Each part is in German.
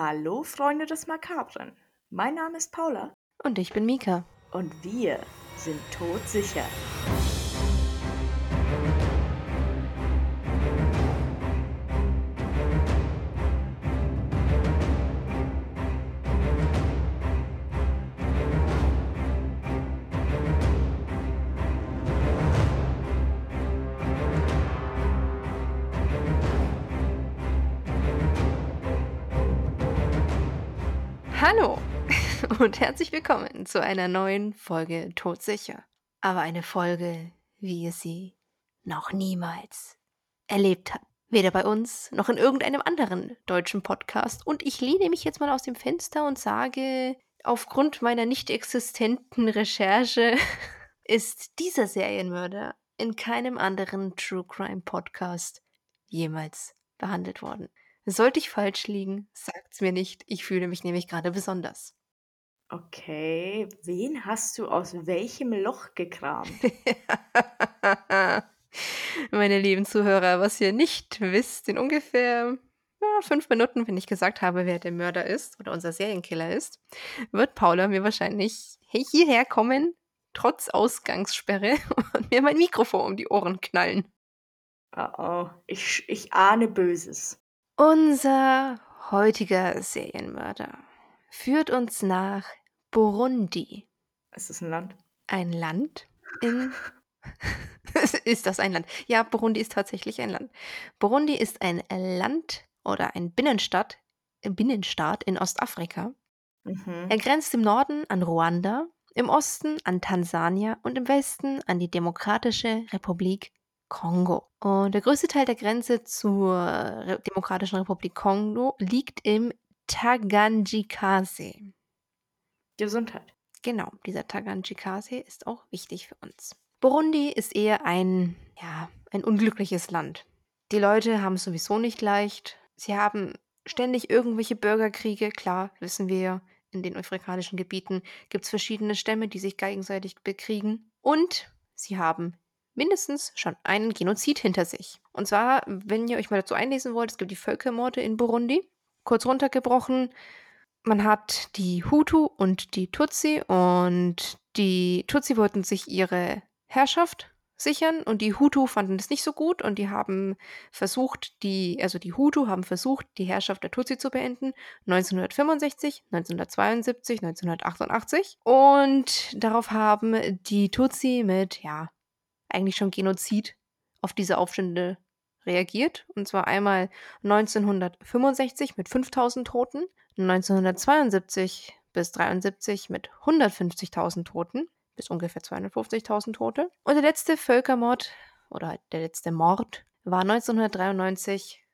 Hallo Freunde des Makabren. Mein Name ist Paula Und ich bin Mika. und wir sind todsicher. Hallo und herzlich willkommen zu einer neuen Folge Todsicher. Aber eine Folge, wie ihr sie noch niemals erlebt habt. Weder bei uns noch in irgendeinem anderen deutschen Podcast. Und ich lehne mich jetzt mal aus dem Fenster und sage, aufgrund meiner nicht existenten Recherche ist dieser Serienmörder in keinem anderen True Crime Podcast jemals behandelt worden. Sollte ich falsch liegen, sagt's mir nicht. Ich fühle mich nämlich gerade besonders. Okay, wen hast du aus welchem Loch gekramt? Meine lieben Zuhörer, was ihr nicht wisst, in ungefähr ja, fünf Minuten, wenn ich gesagt habe, wer der Mörder ist oder unser Serienkiller ist, wird Paula mir wahrscheinlich hierher kommen, trotz Ausgangssperre, und mir mein Mikrofon um die Ohren knallen. Oh oh, ich, ich ahne Böses. Unser heutiger Serienmörder führt uns nach Burundi. Ist das ein Land? Ein Land in. ist das ein Land? Ja, Burundi ist tatsächlich ein Land. Burundi ist ein Land oder ein Binnenstadt, Binnenstaat in Ostafrika. Mhm. Er grenzt im Norden an Ruanda, im Osten an Tansania und im Westen an die Demokratische Republik Kongo. Und der größte Teil der Grenze zur Re Demokratischen Republik Kongo liegt im Taganjika-See. Gesundheit. Genau, dieser Taganjika-See ist auch wichtig für uns. Burundi ist eher ein, ja, ein unglückliches Land. Die Leute haben es sowieso nicht leicht. Sie haben ständig irgendwelche Bürgerkriege, klar, wissen wir, in den afrikanischen Gebieten gibt es verschiedene Stämme, die sich gegenseitig bekriegen. Und sie haben mindestens schon einen Genozid hinter sich. Und zwar, wenn ihr euch mal dazu einlesen wollt, es gibt die Völkermorde in Burundi. Kurz runtergebrochen, man hat die Hutu und die Tutsi und die Tutsi wollten sich ihre Herrschaft sichern und die Hutu fanden das nicht so gut und die haben versucht, die, also die Hutu haben versucht, die Herrschaft der Tutsi zu beenden. 1965, 1972, 1988. Und darauf haben die Tutsi mit, ja, eigentlich schon Genozid auf diese Aufstände reagiert. Und zwar einmal 1965 mit 5000 Toten, 1972 bis 73 mit 150.000 Toten, bis ungefähr 250.000 Tote. Und der letzte Völkermord oder halt der letzte Mord war 1993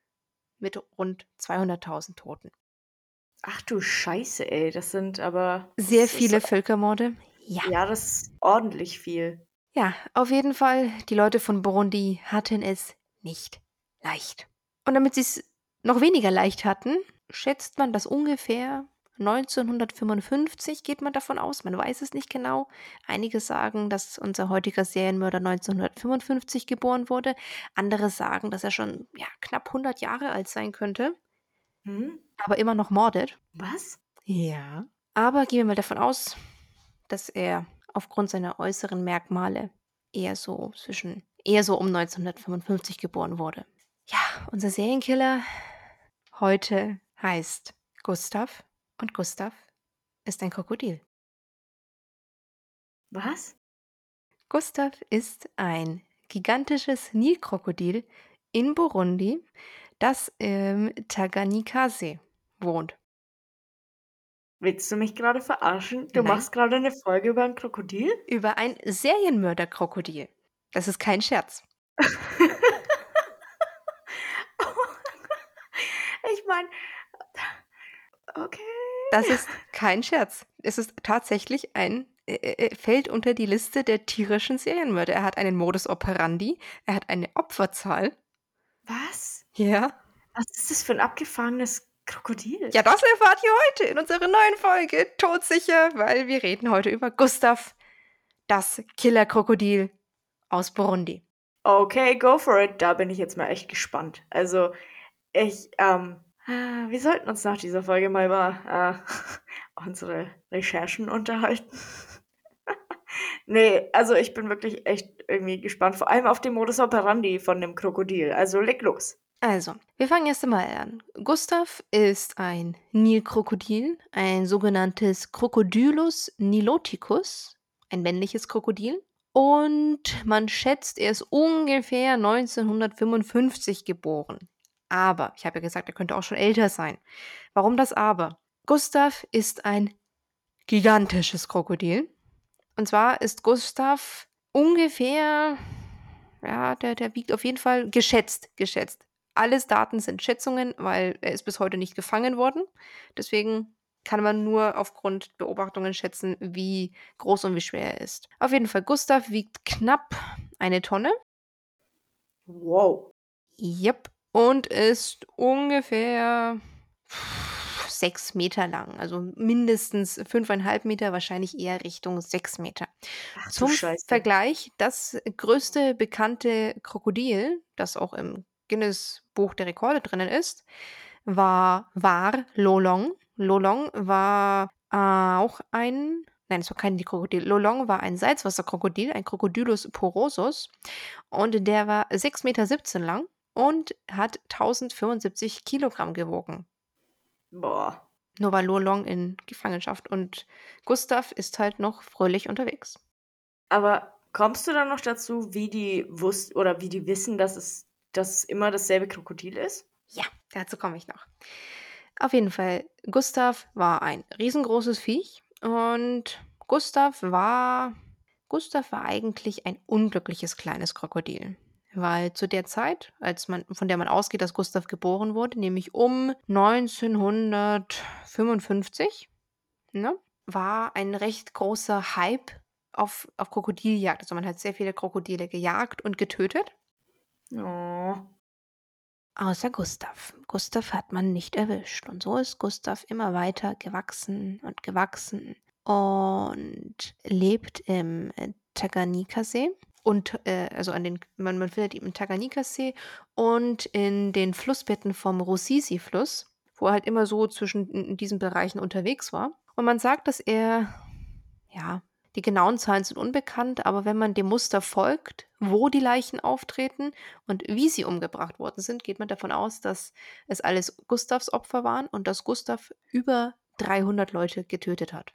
mit rund 200.000 Toten. Ach du Scheiße, ey, das sind aber. Sehr viele Völkermorde. Ja. Ja, das ist ordentlich viel. Ja, auf jeden Fall, die Leute von Burundi hatten es nicht leicht. Und damit sie es noch weniger leicht hatten, schätzt man, dass ungefähr 1955 geht man davon aus, man weiß es nicht genau. Einige sagen, dass unser heutiger Serienmörder 1955 geboren wurde. Andere sagen, dass er schon ja, knapp 100 Jahre alt sein könnte, Hm? aber immer noch mordet. Was? Ja. Aber gehen wir mal davon aus, dass er aufgrund seiner äußeren Merkmale eher so zwischen, eher so um 1955 geboren wurde. Ja, unser Serienkiller heute heißt Gustav und Gustav ist ein Krokodil. Was? Gustav ist ein gigantisches Nilkrokodil in Burundi, das im Tanganyika-See wohnt. Willst du mich gerade verarschen? Du Nein. machst gerade eine Folge über ein Krokodil? Über ein Serienmörder-Krokodil. Das ist kein Scherz. ich meine, okay. Das ist kein Scherz. Es ist tatsächlich ein, äh, äh, fällt unter die Liste der tierischen Serienmörder. Er hat einen Modus operandi, er hat eine Opferzahl. Was? Ja. Was ist das für ein abgefahrenes Krokodil? Ja, das erfahrt ihr heute in unserer neuen Folge. Todsicher, weil wir reden heute über Gustav, das Killerkrokodil aus Burundi. Okay, go for it. Da bin ich jetzt mal echt gespannt. Also, ich ähm, wir sollten uns nach dieser Folge mal über, äh, unsere Recherchen unterhalten. Ne, also ich bin wirklich echt irgendwie gespannt, vor allem auf den Modus operandi von dem Krokodil. Also leg los. Also, wir fangen erst einmal an. Gustav ist ein Nilkrokodil, ein sogenanntes Crocodylus niloticus, ein männliches Krokodil. Und man schätzt, er ist ungefähr 1955 geboren. Aber, ich habe ja gesagt, er könnte auch schon älter sein. Warum das aber? Gustav ist ein gigantisches Krokodil. Und zwar ist Gustav ungefähr, ja, der, der wiegt auf jeden Fall geschätzt, geschätzt. Alles Daten sind Schätzungen, weil er ist bis heute nicht gefangen worden. Deswegen kann man nur aufgrund Beobachtungen schätzen, wie groß und wie schwer er ist. Auf jeden Fall, Gustav wiegt knapp eine Tonne. Wow. Yep. Und ist ungefähr sechs Meter lang. Also mindestens fünfeinhalb Meter, wahrscheinlich eher Richtung sechs Meter. Ach Zum Scheiße. Vergleich, das größte bekannte Krokodil, das auch im Guinness-Buch der Rekorde drinnen ist, war, war Lolong. Lolong war äh, auch ein, nein, es war kein Krokodil. Lolong war ein Salzwasserkrokodil, ein Crocodylus porosus. Und der war 6,17 Meter lang und hat 1075 Kilogramm gewogen. Boah. Nur war Lolong in Gefangenschaft und Gustav ist halt noch fröhlich unterwegs. Aber kommst du dann noch dazu, wie die wussten oder wie die wissen, dass es, dass es immer dasselbe Krokodil ist? Ja, dazu komme ich noch. Auf jeden Fall, Gustav war ein riesengroßes Viech und Gustav war Gustav war eigentlich ein unglückliches kleines Krokodil. Weil zu der Zeit, als man, von der man ausgeht, dass Gustav geboren wurde, nämlich um 1955, ne, war ein recht großer Hype auf, auf Krokodiljagd. Also man hat sehr viele Krokodile gejagt und getötet. Oh. Außer Gustav. Gustav hat man nicht erwischt. Und so ist Gustav immer weiter gewachsen und gewachsen und lebt im Tanganyika-See und äh, also an den man, man findet ihn im Tanganyika-See und in den Flussbetten vom Rusizi-Fluss, wo er halt immer so zwischen diesen Bereichen unterwegs war. Und man sagt, dass er, ja, die genauen Zahlen sind unbekannt, aber wenn man dem Muster folgt, wo die Leichen auftreten und wie sie umgebracht worden sind, geht man davon aus, dass es alles Gustavs Opfer waren und dass Gustav über 300 Leute getötet hat.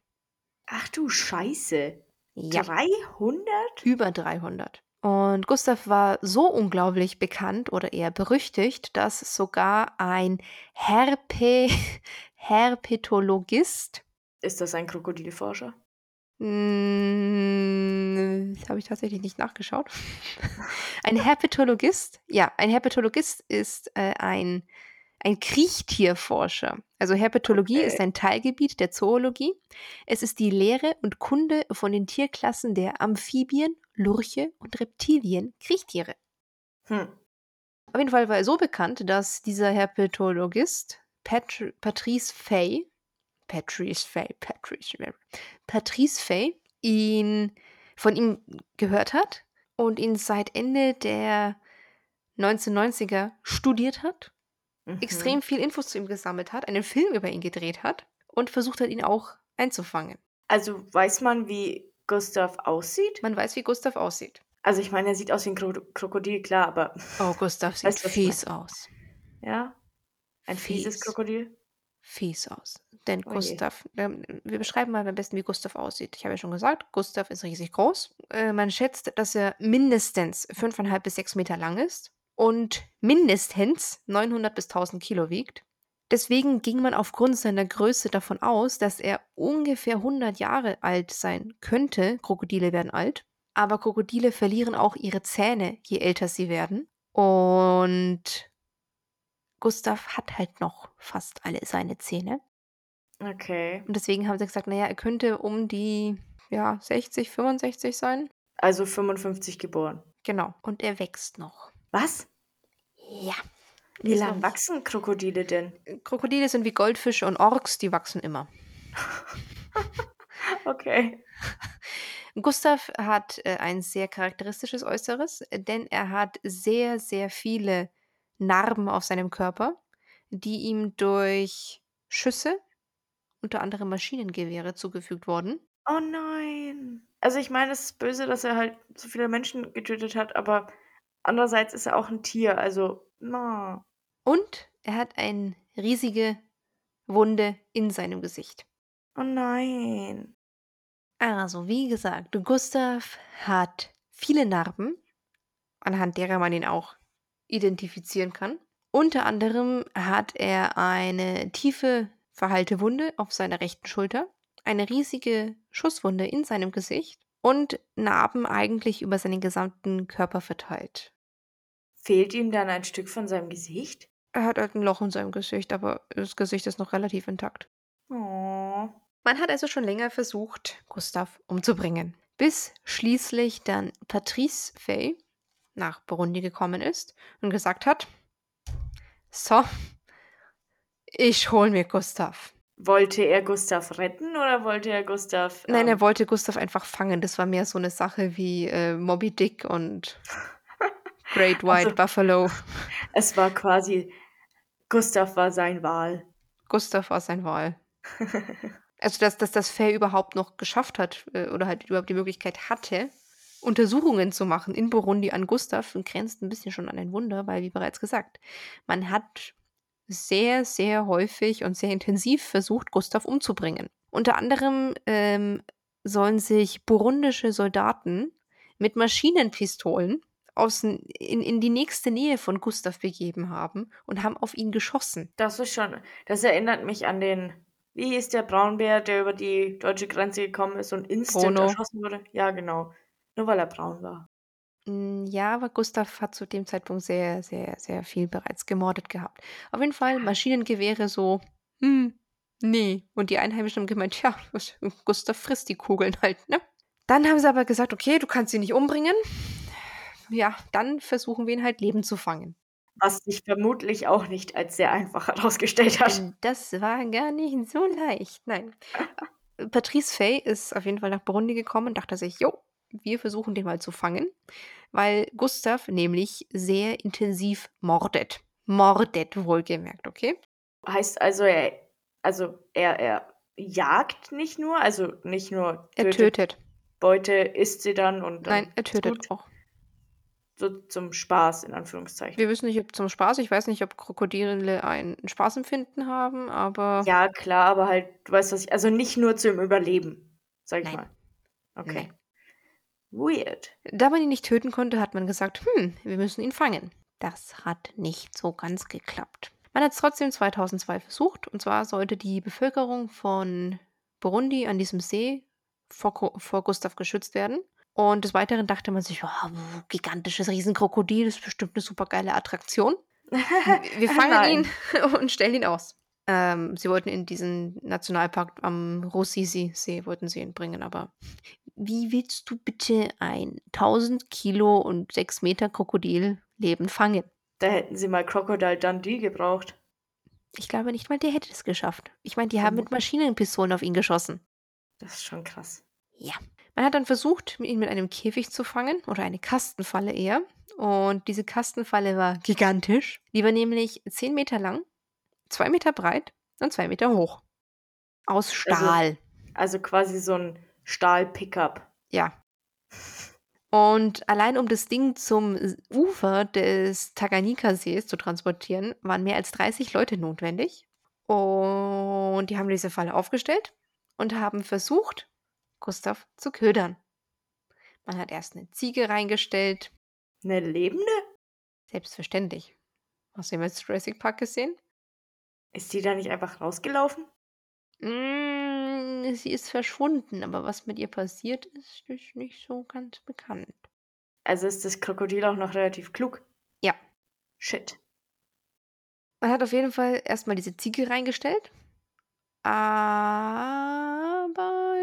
Ach du Scheiße. Ja. 300? Über 300. Und Gustav war so unglaublich bekannt oder eher berüchtigt, dass sogar ein Herpe Herpetologist. Ist das ein Krokodilforscher? Hm, das habe ich tatsächlich nicht nachgeschaut. ein Herpetologist, ja, ein Herpetologist ist äh, ein, ein Kriechtierforscher. Also Herpetologie Okay. ist ein Teilgebiet der Zoologie. Es ist die Lehre und Kunde von den Tierklassen der Amphibien, Lurche und Reptilien, Kriechtiere. Hm. Auf jeden Fall war er so bekannt, dass dieser Herpetologist Patr Patrice Fay, Patrice Fay, Patrice, Patrice Fay, ihn von ihm gehört hat und ihn seit Ende der 1990er studiert hat, Mhm. extrem viel Infos zu ihm gesammelt hat, einen Film über ihn gedreht hat und versucht hat, ihn auch einzufangen. Also weiß man, wie Gustav aussieht? Man weiß, wie Gustav aussieht. Also ich meine, er sieht aus wie ein Kro Krokodil, klar, aber Oh, Gustav sieht Weißt fies aus. ja, ein fieses Fies. Krokodil. Fies aus. Denn Oh. Gustav, ähm, wir beschreiben mal am besten, wie Gustav aussieht. Ich habe ja schon gesagt, Gustav ist riesig groß. Äh, man schätzt, dass er mindestens 5,5 bis 6 Meter lang ist und mindestens 900 bis 1000 Kilo wiegt. Deswegen ging man aufgrund seiner Größe davon aus, dass er ungefähr 100 Jahre alt sein könnte. Krokodile werden alt. Aber Krokodile verlieren auch ihre Zähne, je älter sie werden. Und Gustav hat halt noch fast alle seine Zähne. Okay. Und deswegen haben sie gesagt, naja, er könnte um die ja, 60, 65 sein. Also 55 geboren. Genau. Und er wächst noch. Was? Ja. Wie Ist lang noch- wachsen Krokodile denn? Krokodile sind wie Goldfische und Orks, die wachsen immer. Okay. Gustav hat äh, ein sehr charakteristisches Äußeres, denn er hat sehr, sehr viele Narben auf seinem Körper. die ihm durch Schüsse, unter anderem Maschinengewehre, zugefügt wurden. Oh nein. Also ich meine, es ist böse, dass er halt so viele Menschen getötet hat, aber andererseits ist er auch ein Tier, also na. Und er hat eine riesige Wunde in seinem Gesicht. Oh nein. Also, wie gesagt, Gustav hat viele Narben, anhand derer man ihn auch identifizieren kann. Unter anderem hat er eine tiefe verheilte Wunde auf seiner rechten Schulter, eine riesige Schusswunde in seinem Gesicht und Narben eigentlich über seinen gesamten Körper verteilt. Fehlt ihm dann ein Stück von seinem Gesicht? Er hat halt ein Loch in seinem Gesicht, aber das Gesicht ist noch relativ intakt. Oh. Man hat also schon länger versucht, Gustav umzubringen, bis schließlich dann Patrice Fay nach Burundi gekommen ist und gesagt hat, so, ich hol mir Gustav. Wollte er Gustav retten oder wollte er Gustav. Nein, ähm, er wollte Gustav einfach fangen. Das war mehr so eine Sache wie äh, Moby Dick und Great White Also- Buffalo. Es war quasi. Gustav war sein Wahl. Gustav war sein Wahl. Also, dass, dass das Fair überhaupt noch geschafft hat äh, oder halt überhaupt die Möglichkeit hatte, Untersuchungen zu machen in Burundi an Gustav, grenzt ein bisschen schon an ein Wunder, weil, wie bereits gesagt, man hat sehr, sehr häufig und sehr intensiv versucht, Gustav umzubringen. Unter anderem ähm, sollen sich burundische Soldaten mit Maschinenpistolen aus, in, in die nächste Nähe von Gustav begeben haben und haben auf ihn geschossen. Das ist schon. Das erinnert mich an den. Wie hieß der Braunbär, der über die deutsche Grenze gekommen ist und instant Bruno. erschossen wurde? Ja, genau. Nur weil er braun war. Mm, Ja, aber Gustav hat zu dem Zeitpunkt sehr, sehr, sehr viel bereits gemordet gehabt. Auf jeden Fall Maschinengewehre so, hm, nee. Und die Einheimischen haben gemeint, ja, Gustav frisst die Kugeln halt, ne? Dann haben sie aber gesagt, okay, du kannst ihn nicht umbringen. Ja, dann versuchen wir ihn halt lebend zu fangen. Was sich vermutlich auch nicht als sehr einfach herausgestellt hat. Das war gar nicht so leicht, nein. Patrice Fay ist auf jeden Fall nach Burundi gekommen und dachte sich, jo, wir versuchen den mal zu fangen, weil Gustav nämlich sehr intensiv mordet. Mordet, wohlgemerkt, okay? Heißt also, er. Also, er, er jagt nicht nur, also nicht nur Er tötet tötet. Beute, isst sie dann und dann Nein, er tötet auch. So zum Spaß, in Anführungszeichen. Wir wissen nicht, ob zum Spaß, ich weiß nicht, ob Krokodile ein Spaßempfinden haben, aber Ja, klar, aber halt, du weißt was ich. Also nicht nur zum Überleben, sag ich Nein. mal. Okay. Weird. da man ihn nicht töten konnte, hat man gesagt, hm, wir müssen ihn fangen. Das hat nicht so ganz geklappt. Man hat es trotzdem 2002 versucht, und zwar sollte die Bevölkerung von Burundi an diesem See vor, vor Gustav geschützt werden. Und des Weiteren dachte man sich, oh, gigantisches Riesenkrokodil, das ist bestimmt eine super geile Attraktion. Wir fangen ihn und stellen ihn aus. Ähm, sie wollten in diesen Nationalpark am Russisi-See wollten sie ihn bringen, aber wie willst du bitte ein 1000 Kilo und 6 Meter Krokodil lebend fangen? Da hätten sie mal Crocodile Dundee gebraucht. Ich glaube nicht mal, der hätte es geschafft. Ich meine, die haben mit Maschinenpistolen auf ihn geschossen. Das ist schon krass. Ja. Man hat dann versucht, ihn mit einem Käfig zu fangen oder eine Kastenfalle eher. Und diese Kastenfalle war gigantisch. Die war nämlich 10 Meter lang, 2 Meter breit und 2 Meter hoch. Aus Stahl. Also quasi so ein Stahl-Pickup. Ja. Und allein um das Ding zum Ufer des Tanganyika-Sees zu transportieren, waren mehr als 30 Leute notwendig. Und die haben diese Falle aufgestellt und haben versucht, Gustav zu ködern. Man hat erst eine Ziege reingestellt, Eine lebende? selbstverständlich. Hast du jemals Jurassic Park gesehen? Ist die da nicht einfach rausgelaufen? Sie ist verschwunden, aber was mit ihr passiert ist, ist nicht so ganz bekannt. Also ist das Krokodil auch noch relativ klug. Ja. Shit. Man hat auf jeden Fall erstmal diese Ziege reingestellt. Aber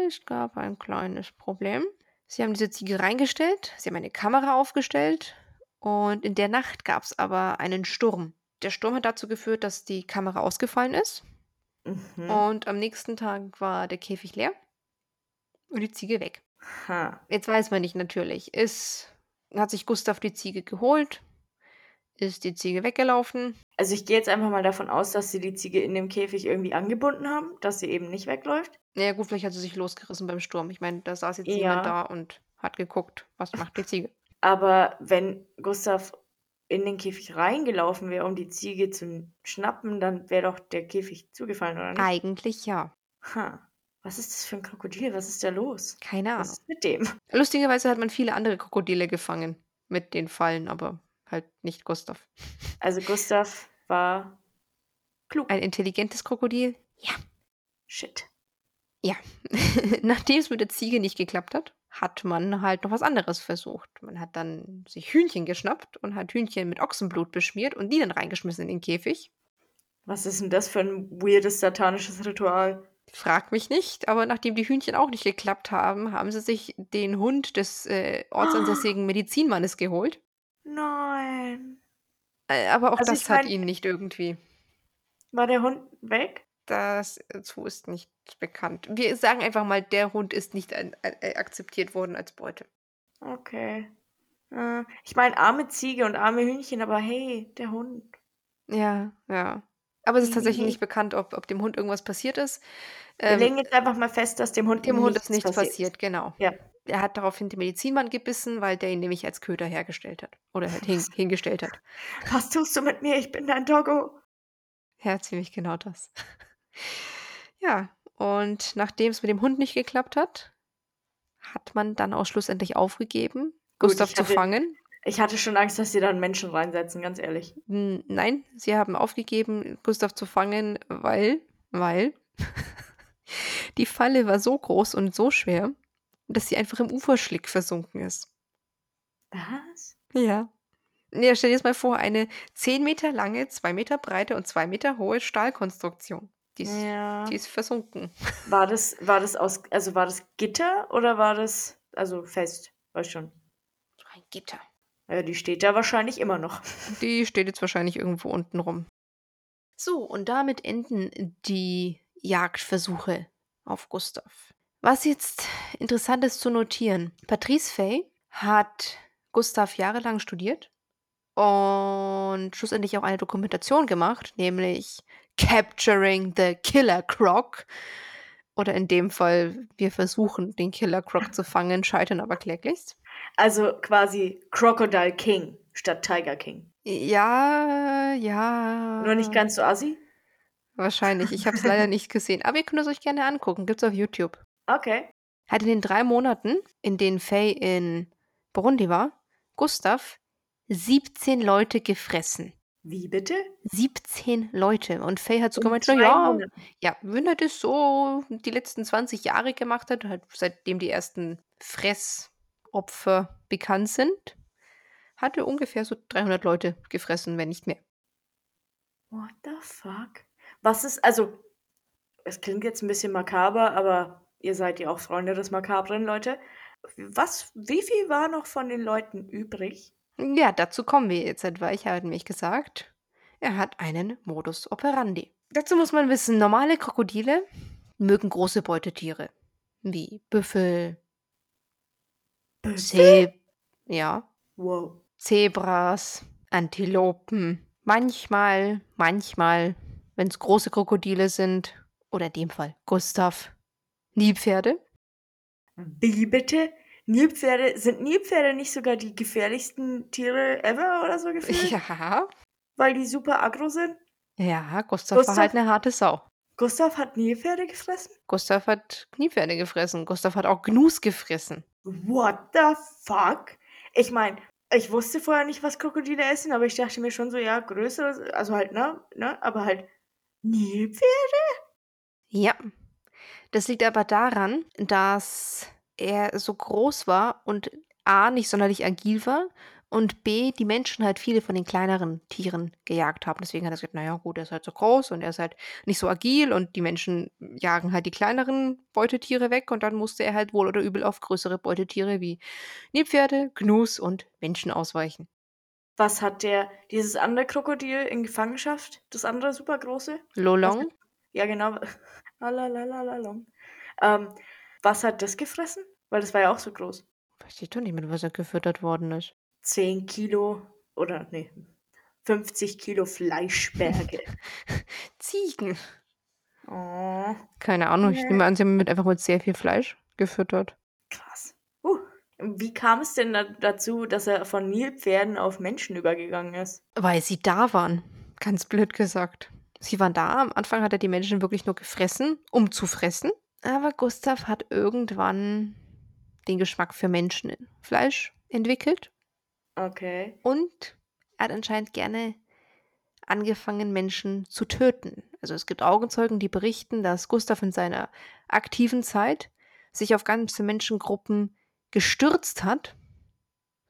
es gab ein kleines Problem. Sie haben diese Ziege reingestellt, sie haben eine Kamera aufgestellt und in der Nacht gab es aber einen Sturm. Der Sturm hat dazu geführt, dass die Kamera ausgefallen ist Mhm. und am nächsten Tag war der Käfig leer und die Ziege weg. Ha. Jetzt weiß man nicht natürlich. Ist, hat sich Gustav die Ziege geholt? Ist die Ziege weggelaufen? Also, ich gehe jetzt einfach mal davon aus, dass sie die Ziege in dem Käfig irgendwie angebunden haben, dass sie eben nicht wegläuft. Na ja gut, vielleicht hat sie sich losgerissen beim Sturm. Ich meine, da saß jetzt jemand Ja. da und hat geguckt, was macht die Ziege. Aber wenn Gustav in den Käfig reingelaufen wäre, um die Ziege zu schnappen, dann wäre doch der Käfig zugefallen, oder nicht? Eigentlich ja. Ha. Was ist das für 'n Krokodil? Was ist da los? Keine Was Ahnung. ist mit dem? Lustigerweise hat man viele andere Krokodile gefangen mit den Fallen, aber halt nicht Gustav. Also, Gustav war klug. Ein intelligentes Krokodil? Ja. Shit. Ja. Nachdem's mit der Ziege nicht geklappt hat, hat man halt noch was anderes versucht. Man hat dann sich Hühnchen geschnappt und hat Hühnchen mit Ochsenblut beschmiert und die dann reingeschmissen in den Käfig. Was ist 'n das für 'n weirdes satanisches Ritual? Frag mich nicht, aber nachdem die Hühnchen auch nicht geklappt haben, haben sie sich den Hund des, äh, ortsansässigen Medizinmannes geholt. Nein. Äh, aber auch Also, das hat meine ihn nicht irgendwie War der Hund weg? Das dazu ist nicht bekannt. Wir sagen einfach mal, der Hund ist nicht ein ein äh, akzeptiert worden als Beute. Okay. Äh, ich meine, arme Ziege und arme Hühnchen, aber hey, der Hund. Ja, ja. Aber es ist tatsächlich nicht bekannt, ob ob dem Hund irgendwas passiert ist. Wir Ähm legen jetzt einfach mal fest, dass dem Hund dem Hund ist nichts passiert passiert, genau. Ja. Er hat daraufhin den Medizinmann gebissen, weil der ihn nämlich als Köder hergestellt hat oder halt hin hingestellt hat. „Was tust du mit mir? Ich bin dein Doggo.“ Ja, ziemlich genau das. Ja, und nachdem's mit dem Hund nicht geklappt hat, hat man dann auch schlussendlich aufgegeben, Gut, Gustav ich zu hatte fangen. ich hatte schon Angst, dass sie da 'n Menschen reinsetzen, ganz ehrlich. Nein, sie haben aufgegeben, Gustav zu fangen, weil weil die Falle war so groß und so schwer, dass sie einfach im Uferschlick versunken ist. Was? Ja. Ja, stell dir das mal vor, eine 10 Meter lange, 2 Meter breite und 2 Meter hohe Stahlkonstruktion. Die ist die Ja. ist versunken. War das war das aus also, war das Gitter oder war das also, fest? Weißt schon. So ein Gitter. Ja, die steht da wahrscheinlich immer noch. Die steht jetzt wahrscheinlich irgendwo unten rum. So, und damit enden die Jagdversuche auf Gustav. Was jetzt interessant ist zu notieren: Patrice Fay hat Gustav jahrelang studiert und schlussendlich auch eine Dokumentation gemacht, nämlich „Capturing the Killer Croc“ oder in dem Fall: „Wir versuchen, den Killer Croc zu fangen, scheitern aber kläglichst.“ Also, quasi Crocodile King statt Tiger King. Ja, Nur nicht ja. ganz so assi? Wahrscheinlich. Ich habe es leider nicht gesehen, aber ihr könnt es euch gerne angucken. Gibt's auf YouTube. Okay. Hat in den 3 Monaten, in denen Fay in Burundi war, Gustav 17 Leute gefressen. Wie bitte? 17 Leute. Und Fay hat so In gemeint: „Na 2 ja, wenn er das so die letzten 20 Jahre gemacht hat, halt seitdem die ersten Fressopfer bekannt sind, hat er ungefähr so 300 Leute gefressen, wenn nicht mehr.“ What the fuck? Was ist also, es klingt jetzt 'n bisschen makaber, aber ihr seid ja auch Freunde des Makabren, Leute. Was wie viel war noch von den Leuten übrig? Ja, dazu kommen wir jetzt, weil ich habe nämlich gesagt, er hat einen Modus operandi. Dazu muss man wissen, normale Krokodile mögen große Beutetiere wie Büffel? Zeb ja. Wow. Zebras, Antilopen, manchmal manchmal, wenn's große Krokodile sind oder in dem Fall Gustav, Nilpferde. Wie bitte? Nilpferde sind Nilpferde nicht sogar die gefährlichsten Tiere ever oder so gefühlt? Ja. Weil die super aggro sind? Ja, Gustav war halt Gustav 'ne harte Sau. Gustav hat Nilpferde gefressen? Gustav hat Kniepferde gefressen. Gustav hat auch Gnus gefressen. What the fuck? Ich meine, ich wusste vorher nicht, was Krokodile essen, aber ich dachte mir schon so, ja, größere also halt, ne ne, aber halt Nilpferde? Ja. Das liegt aber daran, dass er so groß war und A, nicht sonderlich agil war und B, die Menschen halt viele von den kleineren Tieren gejagt haben. Deswegen hat er gesagt: „Na ja, gut, er ist halt so groß und er ist halt nicht so agil und die Menschen jagen halt die kleineren Beutetiere weg.“ Und dann musste er halt wohl oder übel auf größere Beutetiere wie Nilpferde, Gnus und Menschen ausweichen. Was hat der dieses andere Krokodil in Gefangenschaft, das andere supergroße? Lolong? ja genau, Alalalalong. Ähm, was hat das gefressen? Weil das war ja auch so groß. Weiß ich doch nicht, mit was er gefüttert worden ist. 10 Kilo oder ne, 50 Kilo Fleischberge. Ziegen. Oh, Keine Ahnung, ich Nee. nehme an, sie haben mit einfach mit sehr viel Fleisch gefüttert. krass. Uh. Wie kam es denn da dazu, dass er von Nilpferden auf Menschen übergegangen ist? Weil sie da waren. Ganz blöd gesagt. Sie waren da. Am Anfang hat er die Menschen wirklich nur gefressen, um zu fressen. Aber Gustav hat irgendwann den Geschmack für Menschenfleisch entwickelt. Okay. Und er hat anscheinend gerne angefangen, Menschen zu töten. Also es gibt Augenzeugen, die berichten, dass Gustav in seiner aktiven Zeit sich auf ganze Menschengruppen gestürzt hat.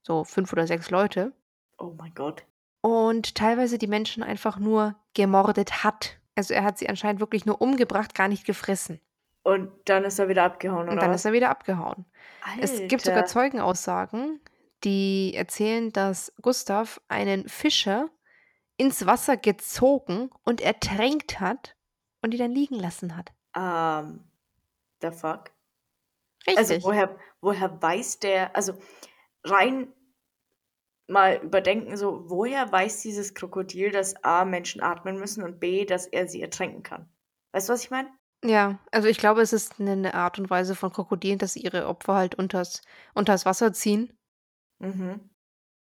So fünf oder sechs Leute. Oh mein Gott. Und teilweise die Menschen einfach nur gemordet hat. Also er hat sie anscheinend wirklich nur umgebracht, gar nicht gefressen. Und dann ist er wieder abgehauen, Und oder dann was? ist er wieder abgehauen. Es gibt sogar Alter. Zeugenaussagen, die erzählen, dass Gustav einen Fischer ins Wasser gezogen und ertränkt hat und ihn dann liegen lassen hat. Ähm, the fuck? Richtig. Also woher, woher weiß der, also rein mal überdenken, so, woher weiß dieses Krokodil, dass A, Menschen atmen müssen und B, dass er sie ertränken kann? Weißt du, was ich meine? Ja, also ich glaube, es ist eine- Art und Weise von Krokodilen, dass sie ihre Opfer halt unters, unters Wasser ziehen. Mhm.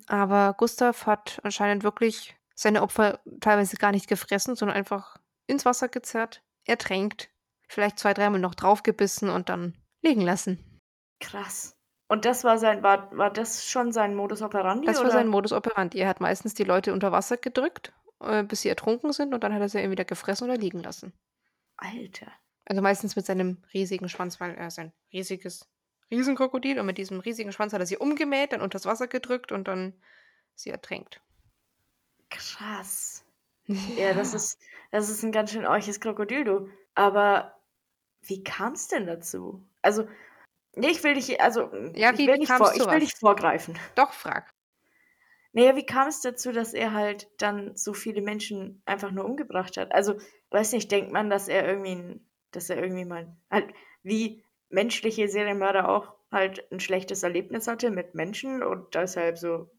Aber Gustav hat anscheinend wirklich seine Opfer teilweise gar nicht gefressen, sondern einfach ins Wasser gezerrt, ertränkt, vielleicht zwei, dreimal noch draufgebissen und dann liegen lassen. Krass. Und das war sein, war, war das schon sein Modus operandi? Das war oder? sein Modus operandi. Er hat meistens die Leute unter Wasser gedrückt, äh, bis sie ertrunken sind und dann hat er sie entweder gefressen oder liegen lassen. Alter. Also meistens mit seinem riesigen Schwanz, weil er ist ein riesiges Riesenkrokodil und mit diesem riesigen Schwanz hat er sie umgemäht, dann unters Wasser gedrückt und dann sie ertränkt. Krass. Ja, das ist, das ist ein ganz schön orches Krokodil, du. Aber wie kam es denn dazu? Also, nee, ich will dich, also, Ja, ich will, nicht, vor, ich will nicht vorgreifen. Doch, frag. Naja, wie kam es dazu, dass er halt dann so viele Menschen einfach nur umgebracht hat? Also, weiß nicht, denkt man, dass er irgendwie, ein- dass er irgendwie mal, halt, wie menschliche Serienmörder auch halt ein schlechtes Erlebnis hatte mit Menschen und deshalb so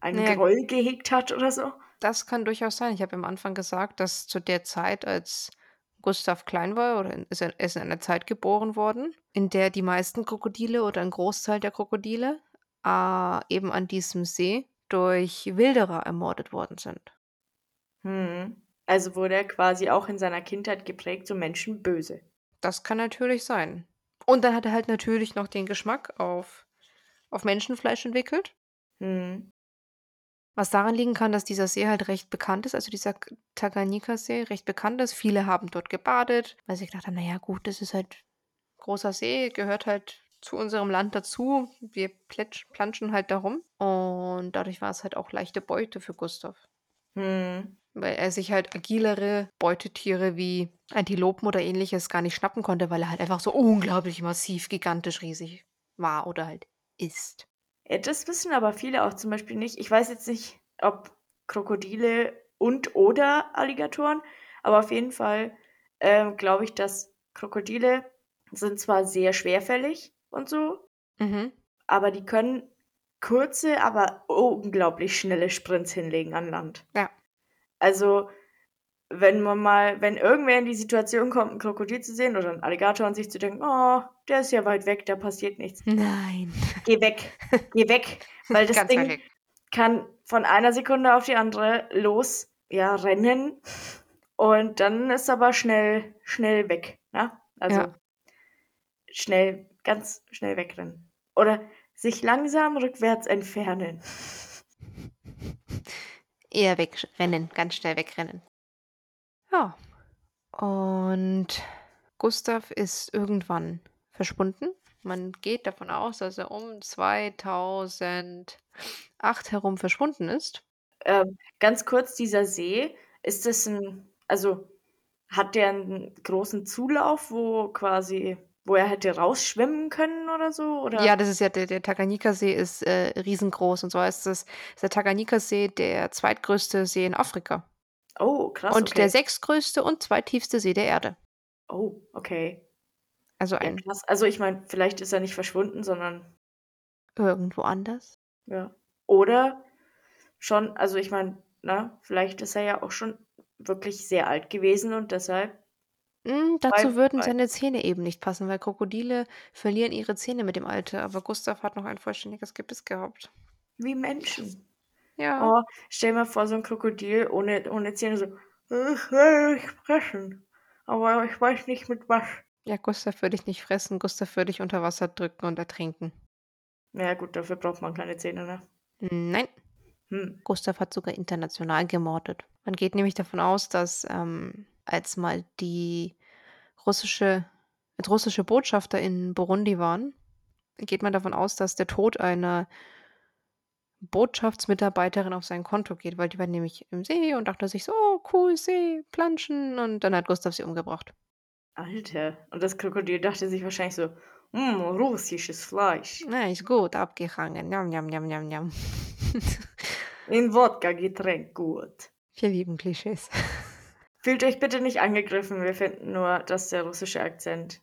einen Naja. Groll gehegt hat oder so? Das kann durchaus sein. Ich habe am Anfang gesagt, dass zu der Zeit, als Gustav klein war, oder in- ist er er ist in einer Zeit geboren worden, in der die meisten Krokodile oder ein Großteil der Krokodile äh, eben an diesem See durch Wilderer ermordet worden sind. Hm. Also wurde er quasi auch in seiner Kindheit geprägt, so Menschen böse. Das kann natürlich sein. Und dann hat er halt natürlich noch den Geschmack auf, auf Menschenfleisch entwickelt. Hm. Was daran liegen kann, dass dieser See halt recht bekannt ist, also dieser Tanganyika-See recht bekannt ist. Viele haben dort gebadet, weil sie gedacht haben, naja gut, das ist halt ein großer See, gehört halt zu unserem Land dazu. Wir planschen halt darum. Und dadurch war es halt auch leichte Beute für Gustav. Hm. Weil er sich halt agilere Beutetiere wie Antilopen oder ähnliches gar nicht schnappen konnte, weil er halt einfach so unglaublich massiv, gigantisch, riesig war oder halt ist. Ja, das wissen aber viele auch zum Beispiel nicht. Ich weiß jetzt nicht, ob Krokodile und oder Alligatoren, aber auf jeden Fall ähm, glaube ich, dass Krokodile sind zwar sehr schwerfällig und so, Mhm. aber die können kurze, aber unglaublich schnelle Sprints hinlegen an Land. Ja. Also, wenn man mal, wenn irgendwer in die Situation kommt, ein Krokodil zu sehen oder einen Alligator und sich zu denken, oh, der ist ja weit weg, da passiert nichts. Nein. Geh weg, geh weg, weil das Ganz Ding weg. kann von einer Sekunde auf die andere los, ja, rennen und dann ist aber schnell, schnell weg, ne? Also Ja. schnell, ganz schnell wegrennen. Oder sich langsam rückwärts entfernen. Eher wegrennen, ganz schnell wegrennen. Ja. Und Gustav ist irgendwann verschwunden. Man geht davon aus, dass er um 2008 herum verschwunden ist. Ähm, ganz kurz, dieser See, ist das ein, also hat der einen großen Zulauf, wo quasi, wo er hätte rausschwimmen können oder so? Oder? Ja, das ist ja der, der Tanganyika-See ist äh, riesengroß und zwar ist das ist der Tanganyika-See der zweitgrößte See in Afrika Oh, krass. und okay. der sechstgrößte und zweitiefste See der Erde. Oh, okay. Also Ja, ein krass. Also ich meine, vielleicht ist er nicht verschwunden, sondern irgendwo anders. ja. Oder schon, also ich meine, ne, vielleicht ist er ja auch schon wirklich sehr alt gewesen und deshalb Hm, dazu würden seine Zähne eben nicht passen, weil Krokodile verlieren ihre Zähne mit dem Alter, aber Gustav hat noch ein vollständiges Gebiss gehabt. Wie Menschen. Ja. Oh, stell dir mal vor, so 'n Krokodil ohne ohne Zähne so: „Ich will dich fressen, aber ich weiß nicht mit was.“ Ja, Gustav würde dich nicht fressen, Gustav würde dich unter Wasser drücken und ertrinken. Na ja gut, dafür braucht man keine Zähne, ne? Nein. Hm. Gustav hat sogar international gemordet. Man geht nämlich davon aus, dass, ähm, als mal die russische russische Botschafter in Burundi waren, geht man davon aus, dass der Tod einer Botschaftsmitarbeiterin auf sein Konto geht, weil die war nämlich im See und dachte sich so: „Oh cool, See, Planschen“ und dann hat Gustav sie umgebracht. Alter, und das Krokodil dachte sich wahrscheinlich so: „Hm, russisches Fleisch.“ Na, ist gut abgehangen. Njam, njam, njam, njam, njam. In Wodka getränkt gut. Wir lieben Klischees. Fühlt euch bitte nicht angegriffen, wir finden nur, dass der russische Akzent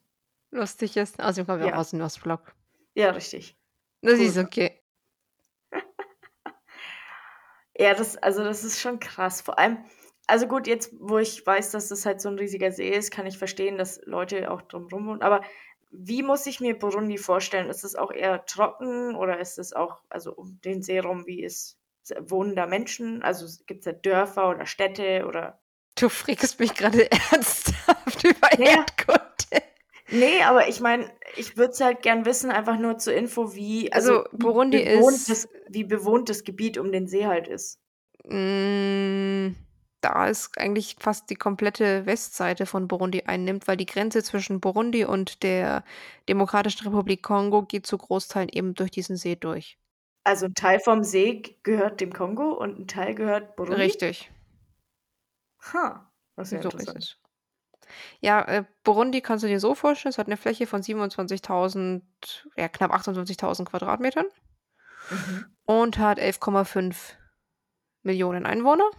Lustig ist. Außerdem kommen wir auch Ja. aus dem Ostblock. Ja, richtig. Das Cool. ist okay. Ja, das also, das ist schon krass. Vor allem also gut, jetzt, wo ich weiß, dass das halt so 'n riesiger See ist, kann ich verstehen, dass Leute auch drum rum wohnen. Aber wie muss ich mir Burundi vorstellen? Ist es auch eher trocken oder ist es auch also, um den See rum, wie ist wohnen da Menschen? Also, s gibt's da Dörfer oder Städte oder Du fragst mich grade ernsthaft über Ja. Erdkunde. Ne, aber ich meine, ich würde es halt gern wissen, einfach nur zur Info, wie Also, wie Burundi bewohnt ist das wie bewohnt das Gebiet um den See halt ist. Hm, da es eigentlich fast die komplette Westseite von Burundi einnimmt, weil die Grenze zwischen Burundi und der Demokratischen Republik Kongo geht zu Großteilen eben durch diesen See durch. Also, 'n Teil vom See gehört dem Kongo und 'n Teil gehört Burundi? Richtig. Ha, ist ja So interessant. es. Ja, äh, Burundi kannst du dir so vorstellen, es hat 'ne Fläche von 27.000 ja, knapp 28.000 Quadratmetern Mhm. und hat 11,5 Einwohner.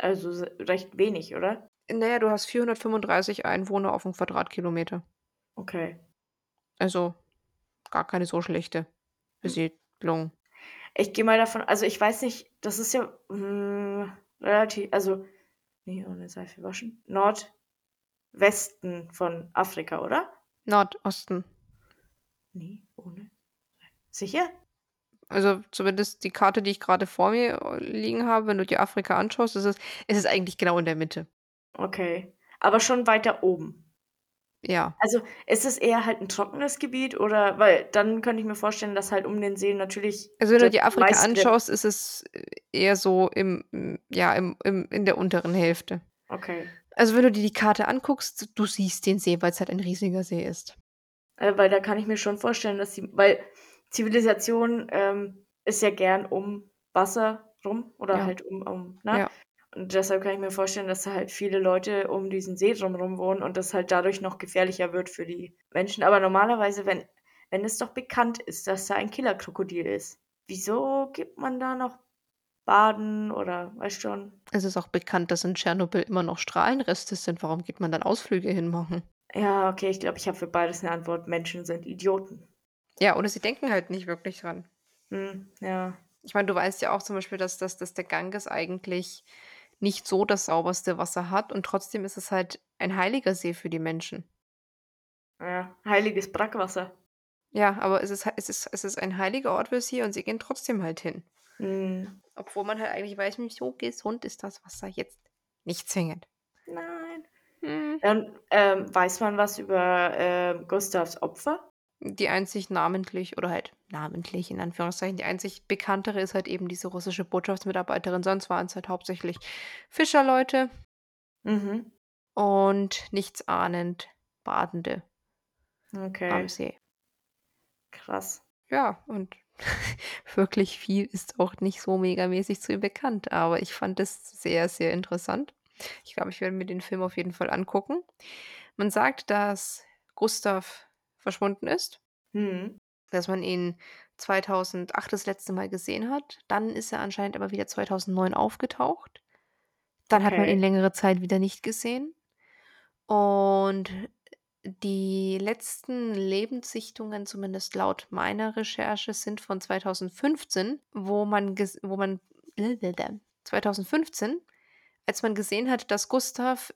Also, recht wenig, oder? Na ja, du hast 435 Einwohner auf 'n Quadratkilometer. Okay. Also, gar keine so schlechte Hm. Besiedlung. Ich gehe mal davon also, ich weiß nicht, das ist ja, hm, relati also, ne, ohne Seife waschen, Nordwesten von Afrika, oder? Nordosten. Ne, ohne sicher? Also, zumindest die Karte, die ich grade vor mir, liegen habe, wenn du dir Afrika anschaust, ist es ist es eigentlich genau in der Mitte. Okay, aber schon weiter oben? Ja. Also, ist es eher halt 'n trockenes Gebiet oder weil dann könnte ich mir vorstellen, dass halt um den See natürlich Also, wenn du dir Afrika meiste anschaust, ist es, eher so im ja, im im in der unteren Hälfte. Okay. Also, wenn du dir die Karte anguckst, du siehst den See, weil's halt ein riesiger See ist. Äh, weil da kann ich mir schon vorstellen, dass sie weil Zivilisation, ähm, ist ja gern um Wasser rum oder Ja. halt um um ne? Ja. Und deshalb kann ich mir vorstellen, dass da halt viele Leute um diesen See drum rum wohnen und das halt dadurch noch gefährlicher wird für die Menschen. Aber normalerweise, wenn wenn es doch bekannt ist, dass da ein Killerkrokodil ist, wieso geht man da noch baden oder weißt schon? Es ist auch bekannt, dass in Tschernobyl immer noch Strahlenreste sind. Warum geht man dann Ausflüge hin machen? Ja, okay, ich glaube, ich habe für beides 'ne Antwort. Menschen sind Idioten. Ja, oder sie denken halt nicht wirklich dran. Mhm, ja. Ich meine, du weißt ja auch zum Beispiel, dass dass dass der Ganges eigentlich nicht so das sauberste Wasser hat und trotzdem ist es halt ein heiliger See für die Menschen. Ja, heiliges Brackwasser. Ja, aber es ist es ist es ist ein heiliger Ort für sie und sie gehen trotzdem halt hin. Mhm. Obwohl man halt eigentlich weiß, so gesund ist das Wasser jetzt nicht zwingend. Nein. Hm. Ähm, ähm, weiß man was über, ähm, Gustavs Opfer? Die einzig namentlich oder halt namentlich in Anführungszeichen, die einzig bekanntere ist halt eben diese russische Botschaftsmitarbeiterin, sonst waren's halt hauptsächlich Fischerleute Mhm. und nichtsahnend Badende am Okay. See. Krass. Ja, und wirklich viel ist auch nicht so megamäßig zu ihm bekannt, aber ich fand es sehr, sehr interessant. Ich glaube, ich werde mir den Film auf jeden Fall angucken. Man sagt, dass Gustav verschwunden ist. Mhm. Dass man ihn 2008 das letzte Mal gesehen hat. Dann ist er anscheinend aber wieder 2009 aufgetaucht. Dann hat man ihn Okay. längere Zeit wieder nicht gesehen. Und die letzten Lebenssichtungen, zumindest laut meiner Recherche, sind von 2015, wo man wo man 2015, als man gesehen hat, dass Gustav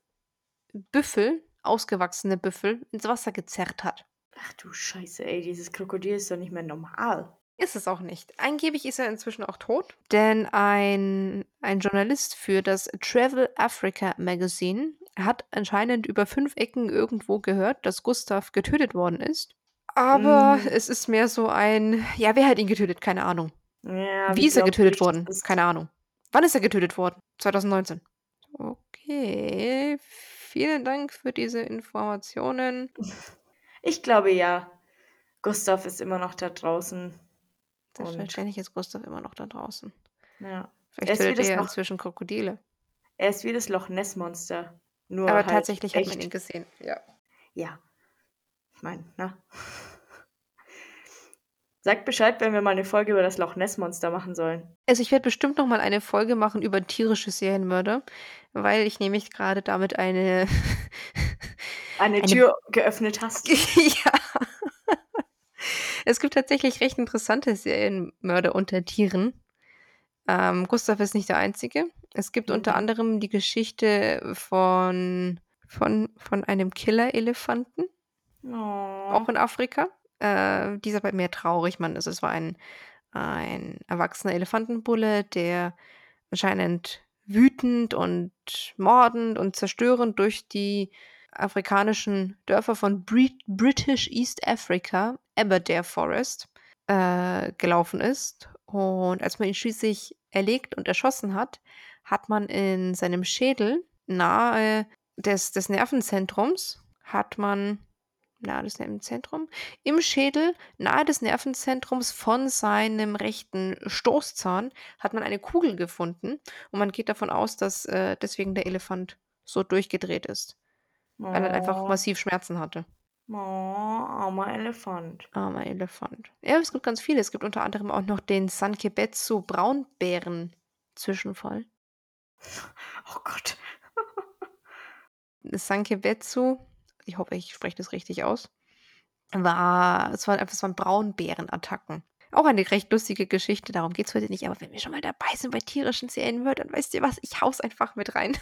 Büffel, ausgewachsene Büffel, ins Wasser gezerrt hat. Ach du Scheiße, ey, dieses Krokodil ist doch nicht mehr normal. Ist es auch nicht. Angeblich ist er inzwischen auch tot, denn ein, ein Journalist für das Travel Africa Magazine hat anscheinend über fünf Ecken irgendwo gehört, dass Gustav getötet worden ist. Aber Mm, es ist mehr so ein, ja, wer hat ihn getötet? Keine Ahnung. ja, Wie ist er getötet glaubwürdig worden? Keine Ahnung. Wann ist er getötet worden? 2019. Okay, vielen Dank für diese Informationen. Ich glaube ja. Gustav ist immer noch da draußen. Selbstverständlich ist Gustav immer noch da draußen. ja. Er Vielleicht ist wie tötet das er Loch, inzwischen Krokodile. er ist wie das Loch Ness Monster. Nur Aber halt tatsächlich hat man echt. ihn gesehen. Ja. Ja. Ich meine, na. Sagt Bescheid, wenn wir mal eine Folge über das Loch Ness Monster machen sollen. Also ich werde bestimmt noch mal eine Folge machen über tierische Serienmörder, weil ich nämlich gerade damit eine Eine eine Tür geöffnet hast. ja. Es gibt tatsächlich recht interessante Serienmörder unter Tieren. Ähm, Gustav ist nicht der Einzige. Es gibt unter Mhm. anderem die Geschichte von, von, von einem Killer-Elefanten, auch Oh. in Afrika. Äh, die ist aber mehr traurig, man. Also es war ein, ein erwachsener Elefantenbulle, der anscheinend wütend und mordend und zerstörend durch die afrikanischen Dörfer von Brit British East Africa, Aberdare Forest, äh, gelaufen ist. Und als man ihn schließlich erlegt und erschossen hat, hat man in seinem Schädel nahe des, des Nervenzentrums, hat man, nahe des Nervenzentrum, im Schädel, nahe des Nervenzentrums von seinem rechten Stoßzahn, hat man eine Kugel gefunden. Und man geht davon aus, dass äh, deswegen der Elefant so durchgedreht ist, weil er einfach Oh. massiv Schmerzen hatte. Oh, armer Elefant. Armer Elefant. Ja, es gibt ganz viele. Es gibt unter anderem auch noch den Sankebetsu Braunbären-Zwischenfall. Oh Gott. Sankebetsu, ich hoffe, ich spreche das richtig aus, war, es, war, einfach- es waren Braunbärenattacken. Auch eine recht lustige Geschichte, darum geht es heute nicht, aber wenn wir schon mal dabei sind bei tierischen Serienmördern, weißt ihr was, ich hau's einfach mit rein.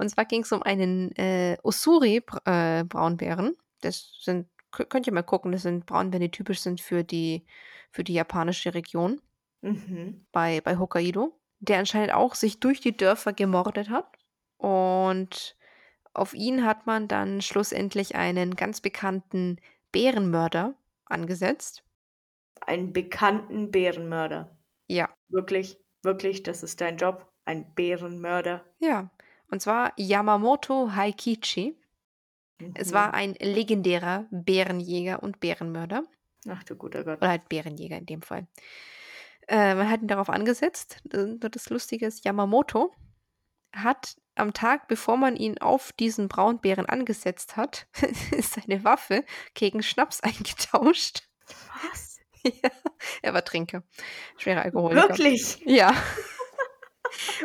Und zwar ging es um einen äh, Usuri-Braunbären. Das sind, kö- könnt ihr mal gucken, das sind Braunbären, die typisch sind für die, für die japanische Region Mhm. bei, bei Hokkaido, der anscheinend auch sich durch die Dörfer gemordet hat. Und auf ihn hat man dann schlussendlich einen ganz bekannten Bärenmörder angesetzt. Einen bekannten Bärenmörder. Ja, Wirklich, wirklich, das ist dein Job. Ein Bärenmörder. ja. Und zwar Yamamoto Haikichi. Es war Mhm. ein legendärer Bärenjäger und Bärenmörder. Ach du guter Gott. Oder halt Bärenjäger in dem Fall. Äh, man hat ihn darauf angesetzt. Das das Lustige ist, Yamamoto hat am Tag, bevor man ihn auf diesen Braunbären angesetzt hat, seine Waffe gegen Schnaps eingetauscht. Was? ja, er war Trinker. Schwerer Alkoholiker. Wirklich? Ja.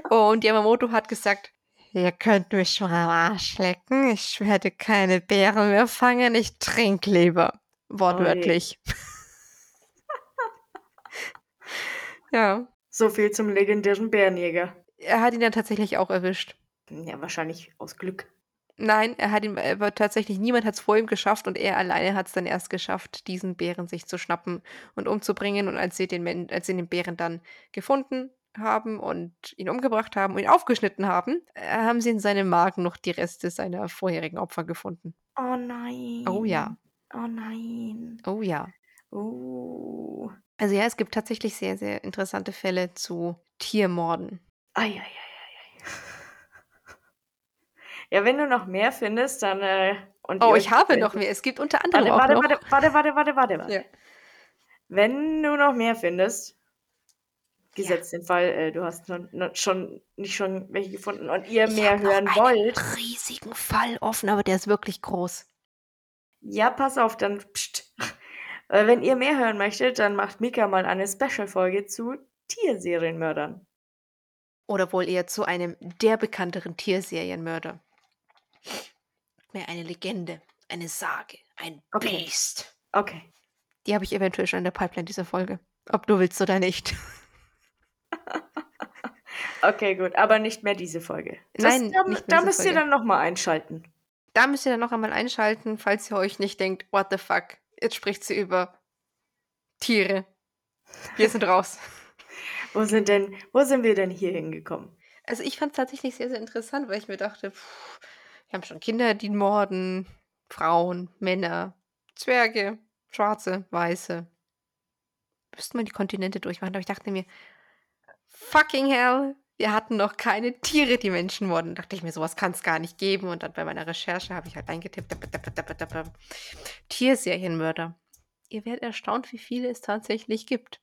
Und Yamamoto hat gesagt, ihr könnt mich schon am Arsch lecken. Ich werde keine Bären mehr fangen. Ich trinke lieber. Wortwörtlich. ja. So viel zum legendären Bärenjäger. Er hat ihn dann tatsächlich auch erwischt. Ja, wahrscheinlich aus Glück. Nein, er hat ihn, aber tatsächlich niemand hat es vor ihm geschafft und er alleine hat es dann erst geschafft, diesen Bären sich zu schnappen und umzubringen. Und als sie den, als sie den Bären dann gefunden haben und ihn umgebracht haben und ihn aufgeschnitten haben, äh, haben sie in seinem Magen noch die Reste seiner vorherigen Opfer gefunden. Oh nein. Oh ja, Oh nein. oh ja. Oh. Also ja, es gibt tatsächlich sehr, sehr interessante Fälle zu Tiermorden. Eieieiei. Ja, wenn du noch mehr findest, dann. Äh, und Oh, ich habe noch mehr. Es gibt unter anderem Warte, warte, noch. warte, warte, warte, warte, warte, warte. Ja. Wenn du noch mehr findest, Ja. gesetzt den Fall, äh, du hast noch schon nicht schon welche gefunden und ihr Ich mehr habe noch hören einen wollt, riesigen Fall offen, aber der ist wirklich groß. ja, pass auf, dann pst. Äh, Wenn ihr mehr hören möchtet, dann macht Mika mal eine Special-Folge zu Tierserienmördern. Oder wohl eher zu einem der bekannteren Tierserienmörder. Mehr eine Legende, eine Sage, ein Okay. Biest. Okay. Die habe ich eventuell schon in der Pipeline dieser Folge. Ob du willst oder nicht. Okay, gut, aber nicht mehr diese Folge. Das Nein, da da müsst ihr Folge. dann noch mal einschalten. Da müsst ihr dann noch einmal einschalten, falls ihr euch nicht denkt: „What the fuck, jetzt spricht sie über Tiere.“ Wir sind raus. Wo sind denn wo sind wir denn hier hingekommen? Also, ich fand's tatsächlich sehr, sehr interessant, weil ich mir dachte: „Puh, wir haben schon Kinder, die morden, Frauen, Männer, Zwerge, Schwarze, Weiße. Müssten wir die Kontinente durchmachen, aber ich dachte mir: „Fucking hell, wir hatten noch keine Tiere, die Menschen morden.“ Dachte ich mir, so was kann's gar nicht geben und dann bei meiner Recherche habe ich halt eingetippt dap dap dap Tierserienmörder. Ihr werdet erstaunt, wie viele es tatsächlich gibt.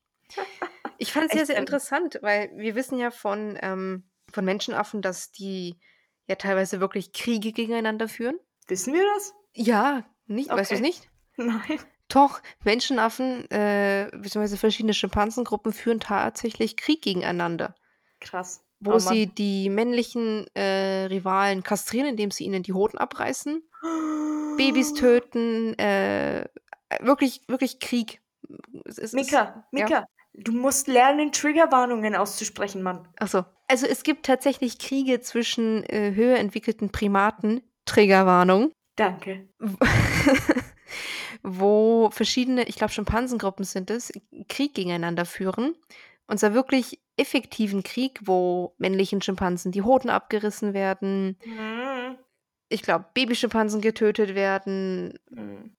Ich sehr, Echt sehr jetzt? interessant, weil wir wissen ja von, ähm von Menschenaffen, dass die ja teilweise wirklich Kriege gegeneinander führen. Wissen wir das? Ja, nicht weißt du's Okay. nicht? Nein. Doch, Menschenaffen, äh, beziehungsweise verschiedene Schimpansengruppen führen tatsächlich Krieg gegeneinander. Krass. Wo Oh sie die männlichen, äh, Rivalen kastrieren, indem sie ihnen die Hoden abreißen, Babys töten, äh, wirklich wirklich Krieg. Es es ist Mika, ja? Mika, du musst lernen, Triggerwarnungen auszusprechen, Mann. Ach so. Also, es gibt tatsächlich Kriege zwischen, äh, höher entwickelten Primaten Triggerwarnung. Danke. Wo verschiedene, ich glaube Schimpansengruppen sind es, Krieg gegeneinander führen. Und zwar wirklich effektiven Krieg, wo männlichen Schimpansen die Hoden abgerissen werden. Mhm. Ich glaube, Babyschimpansen getötet werden. Mhm.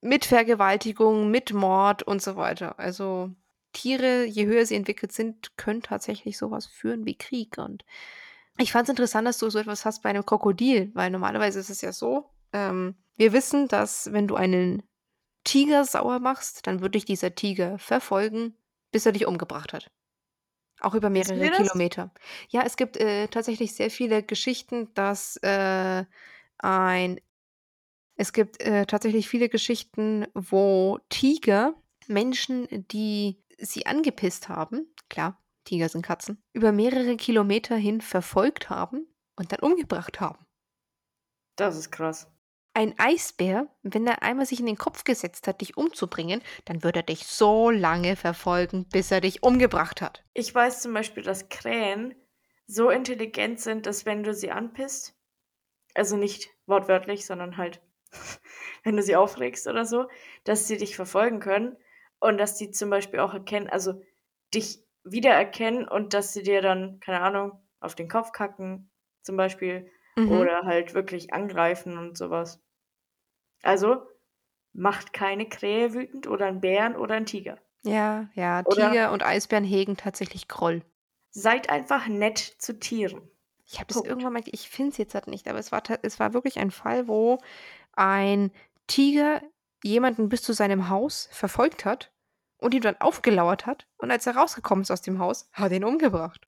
Mit Vergewaltigung, mit Mord und so weiter. Also, Tiere, je höher sie entwickelt sind, können tatsächlich so was führen wie Krieg. Und ich fand's interessant, dass du so etwas hast bei einem Krokodil, weil normalerweise ist es ja so, ähm, wir wissen, dass wenn du einen Tiger sauer machst, dann wird dich dieser Tiger verfolgen, bis er dich umgebracht hat. Auch über Wissen mehrere wir das? Kilometer. Ja, es gibt, äh, tatsächlich sehr viele Geschichten, dass, äh, ein es gibt, äh, tatsächlich viele Geschichten, wo Tiger Menschen, die sie angepisst haben klar, Tiger sind Katzen, über mehrere Kilometer hin verfolgt haben und dann umgebracht haben. Das ist krass. Ein Eisbär, wenn er einmal sich in den Kopf gesetzt hat, dich umzubringen, dann wird er dich so lange verfolgen, bis er dich umgebracht hat. Ich weiß zum Beispiel, dass Krähen so intelligent sind, dass wenn du sie anpisst also nicht wortwörtlich, sondern halt, wenn du sie aufregst oder so, dass sie dich verfolgen können und dass die zum Beispiel auch erkennen also, dich wiedererkennen und dass sie dir dann, keine Ahnung, auf den Kopf kacken zum Beispiel Mhm. oder halt wirklich angreifen und so was. Also, macht keine Krähe wütend oder 'n Bären oder 'n Tiger. Ja, ja, Oder Tiger und Eisbären hegen tatsächlich Groll. Seid einfach nett zu Tieren. Ich habe das irgendwann mal ich finde es jetzt halt nicht, aber es war es war wirklich ein Fall, wo ein Tiger jemanden bis zu seinem Haus verfolgt hat und ihm dann aufgelauert hat und als er rausgekommen ist aus dem Haus, hat er ihn umgebracht.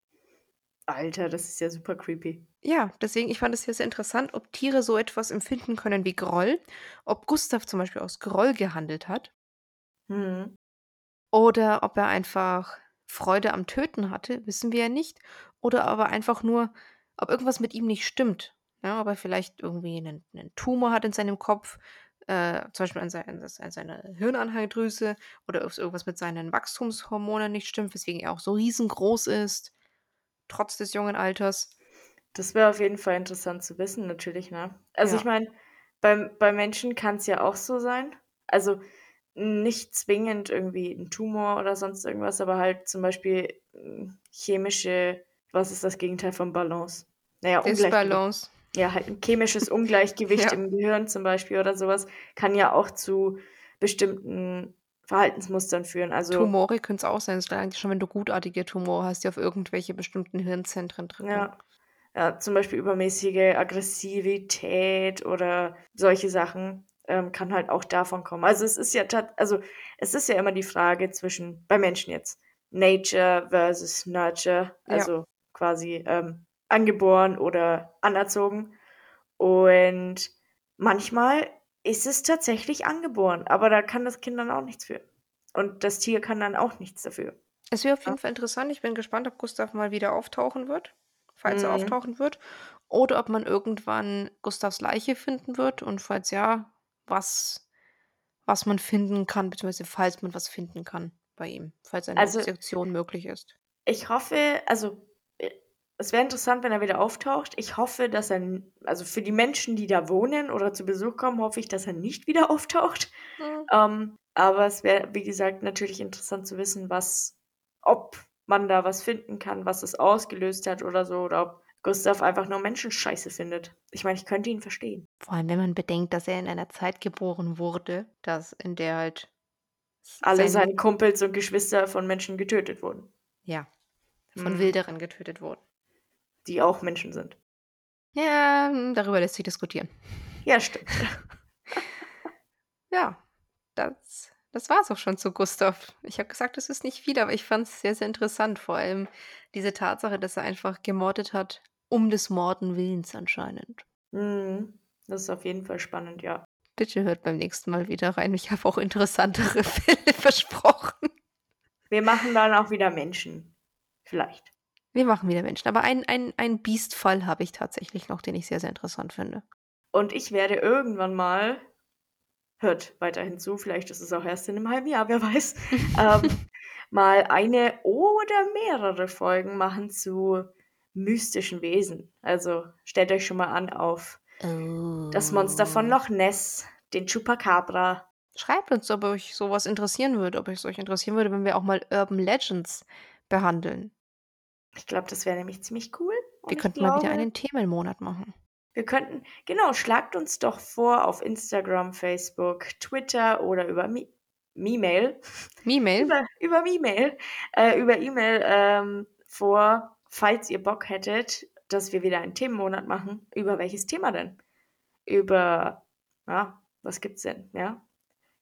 Alter, das ist ja super creepy. Ja, deswegen ich fand es sehr, sehr interessant, ob Tiere so etwas empfinden können wie Groll, ob Gustav zum Beispiel aus Groll gehandelt hat. Mhm. Oder ob er einfach Freude am Töten hatte, wissen wir ja nicht. Oder aber einfach nur ob irgendwas mit ihm nicht stimmt, ja, ob er vielleicht irgendwie 'nen 'nen Tumor hat in seinem Kopf, äh, zum Beispiel an sei an seiner Hirnanhangdrüse oder ob's irgendwas mit seinen Wachstumshormonen nicht stimmt, weswegen er auch so riesengroß ist, trotz des jungen Alters. Das wäre auf jeden Fall interessant zu wissen natürlich, ne? Also, ich Ja. meine, beim bei Menschen kann's ja auch so sein. Also, nicht zwingend irgendwie 'n Tumor oder sonst irgendwas, aber halt zum Beispiel, hm, chemische was ist das Gegenteil von Balance? Na ja, Ungleichgewicht. Disbalance. Ja, halt 'n chemisches Ungleichgewicht Ja. im Gehirn zum Beispiel oder so was kann ja auch zu bestimmten Verhaltensmustern führen. Also Tumore können's auch sein. Es reicht schon, wenn du gutartige Tumore hast, die auf irgendwelche bestimmten Hirnzentren drücken. Ja. Ja, zum Beispiel übermäßige Aggressivität oder solche Sachen, ähm, kann halt auch davon kommen. Also, es ist ja also, es ist ja immer die Frage zwischen bei Menschen jetzt, Nature versus Nurture, Ja. also quasi, ähm, angeboren oder anerzogen. Und manchmal ist es tatsächlich angeboren, aber da kann das Kind dann auch nichts für. Und das Tier kann dann auch nichts dafür. Es wäre auf Ja. jeden Fall interessant. Ich bin gespannt, ob Gustav mal wieder auftauchen wird, falls er Mhm. auftauchen wird, oder ob man irgendwann Gustavs Leiche finden wird und falls ja, was was man finden kann, beziehungsweise falls man was finden kann bei ihm, falls eine Also Dissektion möglich ist. Ich hoffe also, es wäre interessant, wenn er wieder auftaucht. Ich hoffe, dass er, also für die Menschen, die da wohnen oder zu Besuch kommen, hoffe ich, dass er nicht wieder auftaucht. Mhm. Ähm, aber es wäre, wie gesagt, natürlich interessant zu wissen, was, ob man da was finden kann, was es ausgelöst hat oder so, oder ob Gustav einfach nur Menschenscheiße findet. Ich meine, ich könnte ihn verstehen. Vor allem, wenn man bedenkt, dass er in einer Zeit geboren wurde, dass in der halt alle seine Kumpels und Geschwister von Menschen getötet wurden. Ja, von hm. Wilderern getötet wurden die auch Menschen sind. Ja, darüber lässt sich diskutieren. Ja, stimmt. ja, das, das war es auch schon zu Gustav. Ich habe gesagt, es ist nicht viel, aber ich fand es sehr, sehr interessant. Vor allem diese Tatsache, dass er einfach gemordet hat, um des Morden Willens anscheinend. Mhm. Das ist auf jeden Fall spannend, ja. Bitte hört beim nächsten Mal wieder rein. Ich habe auch interessantere Fälle versprochen. Wir machen dann auch wieder Menschen. Vielleicht. Wir machen wieder Menschen. Aber einen ein Biestfall habe ich tatsächlich noch, den ich sehr, sehr interessant finde. Und ich werde irgendwann mal, hört weiterhin zu, vielleicht ist es auch erst in einem halben Jahr, wer weiß, ähm, mal eine oder mehrere Folgen machen zu mystischen Wesen. Also stellt euch schon mal an auf oh. das Monster von Loch Ness, den Chupacabra. Schreibt uns, ob euch sowas interessieren würde, ob euch euch interessieren würde, wenn wir auch mal Urban Legends behandeln. Ich glaube, das wäre nämlich ziemlich cool. Wir könnten glaube, mal wieder einen Themenmonat machen. Wir könnten, genau, schlagt uns doch vor auf Instagram, Facebook, Twitter oder über E-Mail. E-Mail? über, über E-Mail. Äh, über E-Mail ähm, vor, falls ihr Bock hättet, dass wir wieder einen Themenmonat machen. Über welches Thema denn? Über, ja, was gibt's denn, ja?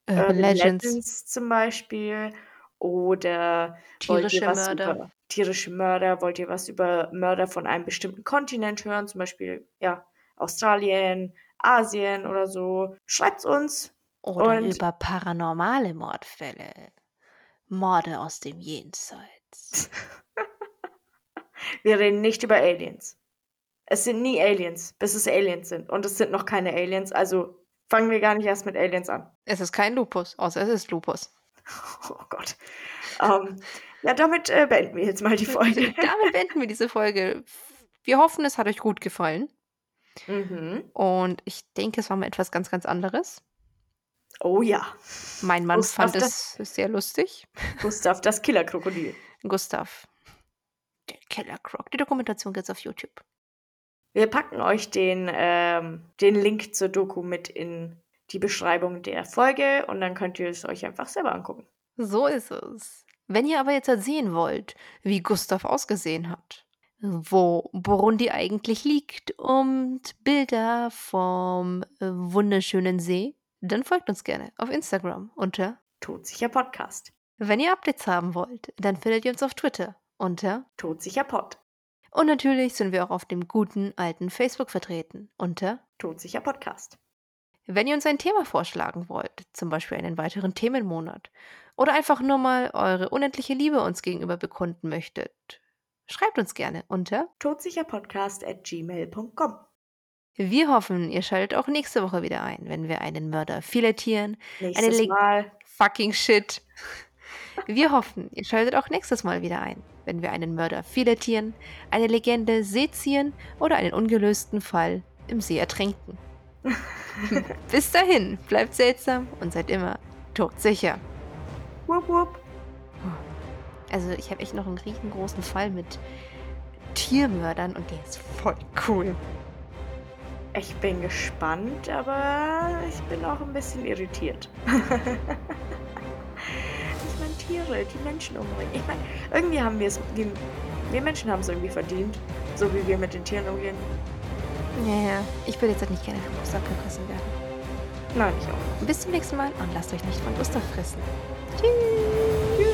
Urban Legends. Legends zum Beispiel oder tierische Mörder. Über tierische Mörder? Wollt ihr was über Mörder von einem bestimmten Kontinent hören? Zum Beispiel, ja, Australien, Asien oder so? Schreibt's uns. Oder und über paranormale Mordfälle. Morde aus dem Jenseits. Wir reden nicht über Aliens. Es sind nie Aliens, bis es Aliens sind. Und es sind noch keine Aliens, also fangen wir gar nicht erst mit Aliens an. Es ist kein Lupus, außer es ist Lupus. Oh Gott. Ähm, ja, damit äh, beenden wir jetzt mal die Folge. damit beenden wir diese Folge. Wir hoffen, es hat euch gut gefallen. Mhm. Und ich denke, es war mal etwas ganz, ganz anderes. Oh ja. Mein Mann Gustav fand es sehr lustig. Gustav, das Killerkrokodil. Gustav. Der Killerkrok. Die Dokumentation gibt es auf YouTube. Wir packen euch den, ähm, den Link zur Doku mit in die Beschreibung der Folge und dann könnt ihr es euch einfach selber angucken. So ist es. Wenn ihr aber jetzt sehen wollt, wie Gustav ausgesehen hat, wo Burundi eigentlich liegt und Bilder vom äh, wunderschönen See, dann folgt uns gerne auf Instagram unter Todsicher Podcast. Wenn ihr Updates haben wollt, dann findet ihr uns auf Twitter unter Todsicher Pod. Und natürlich sind wir auch auf dem guten alten Facebook vertreten unter Todsicher Podcast. Wenn ihr uns ein Thema vorschlagen wollt, zum Beispiel einen weiteren Themenmonat, oder einfach nur mal eure unendliche Liebe uns gegenüber bekunden möchtet, schreibt uns gerne unter todsicherpodcast.gmail.com. Wir hoffen, ihr schaltet auch nächste Woche wieder ein, wenn wir einen Mörder filetieren. Nächstes Mal. Fucking shit. Wir hoffen, ihr schaltet auch nächstes Mal wieder ein, wenn wir einen Mörder filetieren, eine Legende sezieren oder einen ungelösten Fall im See ertränken. Bis dahin, bleibt seltsam und seid immer todsicher. Wupp, wupp. Also ich habe echt noch einen riesengroßen Fall mit Tiermördern und der ist voll cool. Ich bin gespannt, aber ich bin auch ein bisschen irritiert. ich meine, Tiere, die Menschen umbringen. Ich meine, irgendwie haben wir es, wir Menschen haben es irgendwie verdient, so wie wir mit den Tieren umgehen. Ja, ja. Ich würde jetzt halt nicht gerne von Gustav gefressen werden. Nein, ich auch. Bis zum nächsten Mal und lasst euch nicht von Gustav fressen. Tschüss.